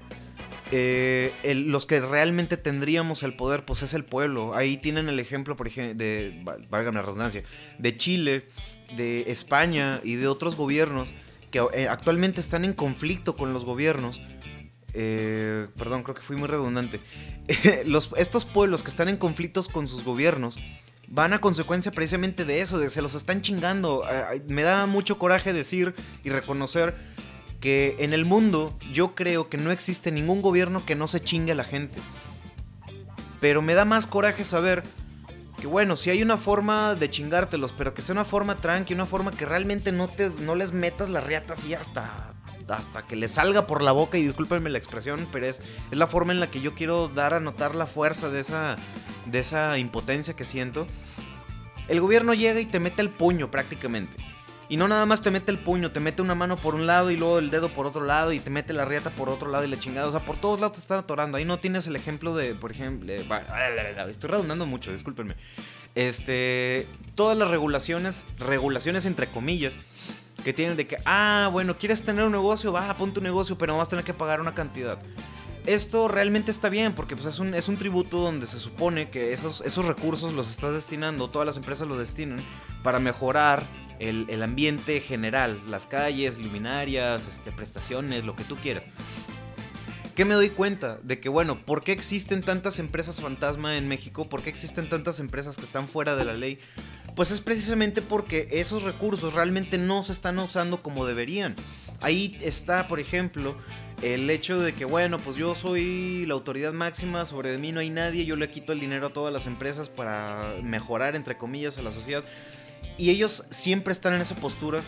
eh, los que realmente tendríamos el poder, pues es el pueblo. Ahí tienen el ejemplo, por ejemplo, de, valga la redundancia, de Chile, de España y de otros gobiernos que eh, actualmente están en conflicto con los gobiernos. Eh, perdón, creo que fui muy redundante. los, estos pueblos que están en conflictos con sus gobiernos van a consecuencia precisamente de eso, de se los están chingando. Me da mucho coraje decir y reconocer que en el mundo yo creo que no existe ningún gobierno que no se chingue a la gente. Pero me da más coraje saber que bueno, si hay una forma de chingártelos, pero que sea una forma tranqui, una forma que realmente no te no les metas las riatas y hasta hasta que le salga por la boca, y discúlpenme la expresión, pero es, es la forma en la que yo quiero dar a notar la fuerza de esa, de esa impotencia que siento. El gobierno llega y te mete el puño prácticamente. Y no nada más te mete el puño, te mete una mano por un lado y luego el dedo por otro lado y te mete la riata por otro lado y la chingada. O sea, por todos lados te están atorando. Ahí no tienes el ejemplo de, por ejemplo, estoy redundando mucho, discúlpenme. Este, todas las regulaciones, regulaciones entre comillas, que tienen de que, ah, bueno, quieres tener un negocio, va, ponte un negocio, pero vas a tener que pagar una cantidad. Esto realmente está bien porque pues, es, un, es un tributo donde se supone que esos, esos recursos los estás destinando, todas las empresas los destinan para mejorar el, el ambiente general, las calles, luminarias, este, prestaciones, lo que tú quieras ¿Qué me doy cuenta? De que, bueno, ¿por qué existen tantas empresas fantasma en México? ¿Por qué existen tantas empresas que están fuera de la ley? Pues es precisamente porque esos recursos realmente no se están usando como deberían. Ahí está, por ejemplo, el hecho de que, bueno, pues yo soy la autoridad máxima, sobre mí no hay nadie, yo le quito el dinero a todas las empresas para mejorar, entre comillas, a la sociedad. Y ellos siempre están en esa postura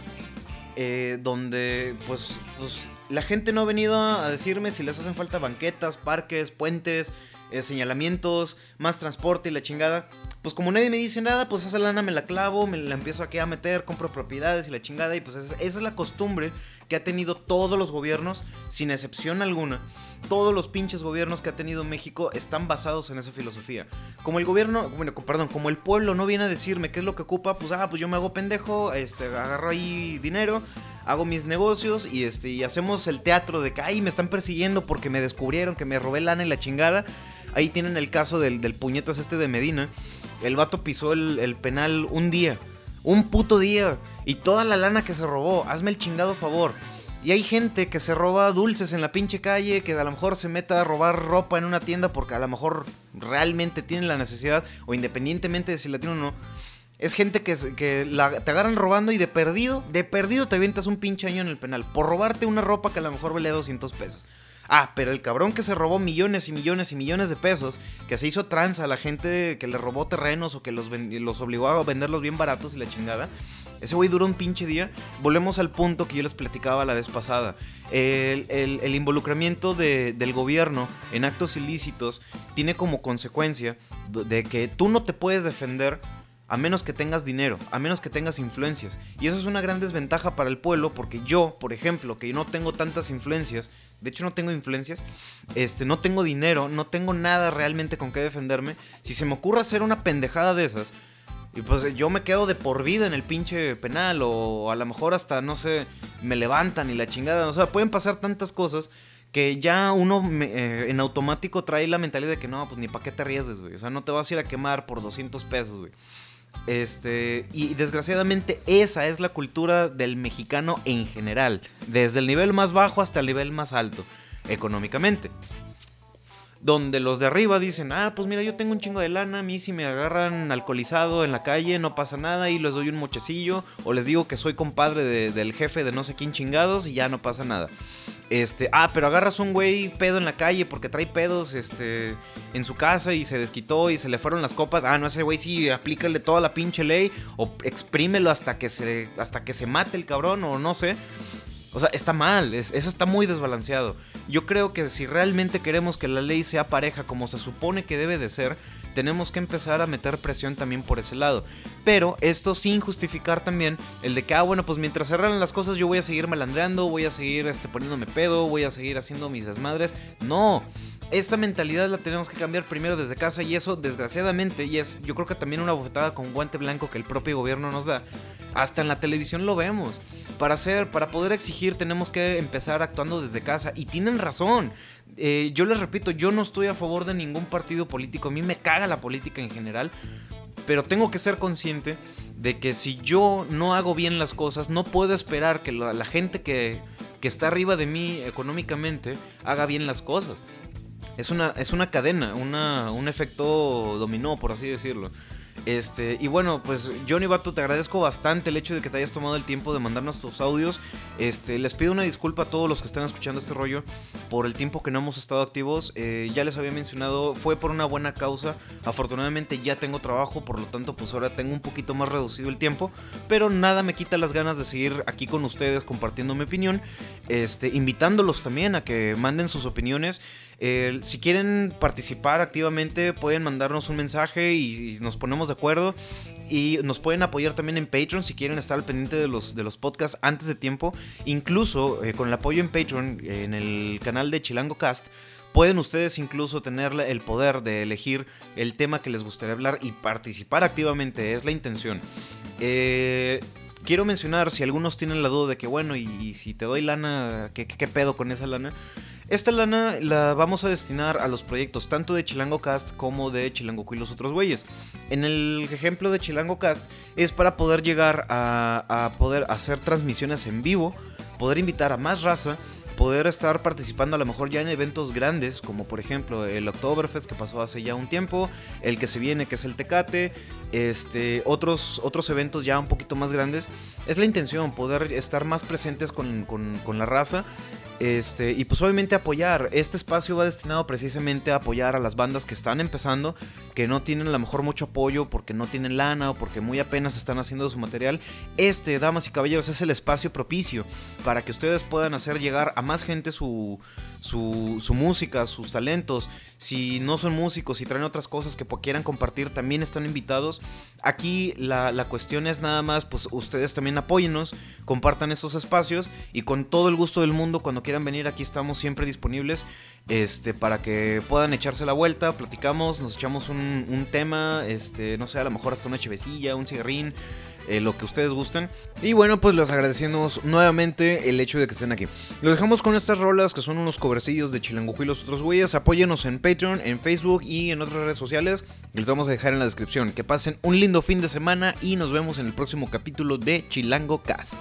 eh, donde, pues, pues la gente no ha venido a decirme si les hacen falta banquetas, parques, puentes, eh, señalamientos, más transporte y la chingada. Pues como nadie me dice nada, pues esa lana me la clavo, me la empiezo aquí a meter, compro propiedades y la chingada. Y pues esa, esa es la costumbre que ha tenido todos los gobiernos, sin excepción alguna. Todos los pinches gobiernos que ha tenido México están basados en esa filosofía. Como el gobierno, bueno, perdón, como el pueblo no viene a decirme qué es lo que ocupa, pues ah, pues yo me hago pendejo, este, agarro ahí dinero, hago mis negocios y este hacemos el teatro de que ay me están persiguiendo porque me descubrieron que me robé lana y la chingada. Ahí tienen el caso del, del puñetas este de Medina. El vato pisó el, penal un día. Un puto día. Y toda la lana que se robó. Hazme el chingado favor. Y hay gente que se roba dulces en la pinche calle, que a lo mejor se meta a robar ropa en una tienda porque a lo mejor realmente tiene la necesidad, o independientemente de si la tiene o no. Es gente que, que la, te agarran robando y de perdido, de perdido te avientas un pinche año en el penal. Por robarte una ropa que a lo mejor vale 200 pesos. Ah, pero el cabrón que se robó millones y millones y millones de pesos, que se hizo tranza a la gente que le robó terrenos o que los, los obligó a venderlos bien baratos y la chingada. Ese güey duró un pinche día. Volvemos al punto que yo les platicaba la vez pasada. El, el, involucramiento de, del gobierno en actos ilícitos tiene como consecuencia de que tú no te puedes defender a menos que tengas dinero, a menos que tengas influencias. Y eso es una gran desventaja para el pueblo porque yo, por ejemplo, que no tengo tantas influencias, de hecho no tengo influencias, este, no tengo dinero, no tengo nada realmente con qué defenderme, si se me ocurre hacer una pendejada de esas, y pues yo me quedo de por vida en el pinche penal o a lo mejor hasta, no sé, me levantan y la chingada, o sea, pueden pasar tantas cosas que ya uno me, eh, en automático trae la mentalidad de que no, pues ni para qué te arriesgues, güey. O sea, no te vas a ir a quemar por 200 pesos, güey. Este, y desgraciadamente esa es la cultura del mexicano en general, desde el nivel más bajo hasta el nivel más alto, económicamente. Donde los de arriba dicen, ah, pues mira, yo tengo un chingo de lana, a mí si me agarran alcoholizado en la calle no pasa nada y les doy un mochecillo, o les digo que soy compadre de, del jefe de no sé quién chingados y ya no pasa nada. Este, ah, pero agarras un güey pedo en la calle porque trae pedos este, en su casa y se desquitó y se le fueron las copas. Ah, no, ese güey sí, aplícale toda la pinche ley o exprímelo hasta que se, hasta que se mate el cabrón o no sé. O sea, está mal, es, eso está muy desbalanceado. Yo creo que si realmente queremos que la ley sea pareja como se supone que debe de ser, tenemos que empezar a meter presión también por ese lado. Pero esto sin justificar también el de que, ah, bueno, pues mientras cerran las cosas yo voy a seguir malandreando, voy a seguir este, poniéndome pedo, voy a seguir haciendo mis desmadres. No, esta mentalidad la tenemos que cambiar primero desde casa y eso desgraciadamente, y es yo creo que también una bofetada con guante blanco que el propio gobierno nos da, hasta en la televisión lo vemos. Para hacer, para poder exigir tenemos que empezar actuando desde casa y tienen razón. Eh, yo les repito, yo no estoy a favor de ningún partido político, a mí me caga la política en general, pero tengo que ser consciente de que si yo no hago bien las cosas, no puedo esperar que la, la gente que, que está arriba de mí económicamente haga bien las cosas. Es una, es una cadena, una, un efecto dominó, por así decirlo. Este, y bueno, pues Johnny Bato, te agradezco bastante el hecho de que te hayas tomado el tiempo de mandarnos tus audios. Este, les pido una disculpa a todos los que están escuchando este rollo por el tiempo que no hemos estado activos. Eh, ya les había mencionado, fue por una buena causa. Afortunadamente ya tengo trabajo, por lo tanto, pues ahora tengo un poquito más reducido el tiempo. Pero nada me quita las ganas de seguir aquí con ustedes compartiendo mi opinión. Este, invitándolos también a que manden sus opiniones. Si quieren participar activamente, pueden mandarnos un mensaje y, nos ponemos de acuerdo. Y nos pueden apoyar también en Patreon si quieren estar al pendiente de los, de los podcasts antes de tiempo. Incluso eh, con el apoyo en Patreon, en el canal de Chilango Cast. Pueden ustedes incluso tener el poder de elegir el tema que les gustaría hablar y participar activamente, es la intención. Eh, quiero mencionar, si algunos tienen la duda de que, bueno, y, si te doy lana, ¿qué, ¿qué, pedo con esa lana? Esta lana la vamos a destinar a los proyectos tanto de Chilango Cast como de Chilango y los otros güeyes. En el ejemplo de Chilango Cast es para poder llegar a, poder hacer transmisiones en vivo, poder invitar a más raza poder estar participando a lo mejor ya en eventos grandes, como por ejemplo el Oktoberfest que pasó hace ya un tiempo, el que se viene que es el Tecate, este, otros, otros eventos ya un poquito más grandes. Es la intención, poder estar más presentes con, con la raza este, y pues obviamente apoyar. Este espacio va destinado precisamente a apoyar a las bandas que están empezando, que no tienen a lo mejor mucho apoyo porque no tienen lana o porque muy apenas están haciendo su material. Este, damas y caballeros, es el espacio propicio para que ustedes puedan hacer llegar a más gente su, su, música, sus talentos. Si no son músicos y traen otras cosas que quieran compartir, también están invitados. Aquí la, la cuestión es nada más, pues ustedes también apóyennos, compartan estos espacios y con todo el gusto del mundo, cuando quieran venir aquí estamos siempre disponibles este, para que puedan echarse la vuelta, platicamos, nos echamos un, un tema, este, no sé, a lo mejor hasta una chevecilla, un cigarrín. Eh, lo que ustedes gusten. Y bueno, pues les agradecemos nuevamente el hecho de que estén aquí. Los dejamos con estas rolas que son unos covercillos de Chilangujú y los otros güeyes. Apóyenos en Patreon, en Facebook y en otras redes sociales. Les vamos a dejar en la descripción. Que pasen un lindo fin de semana y nos vemos en el próximo capítulo de Chilango Cast.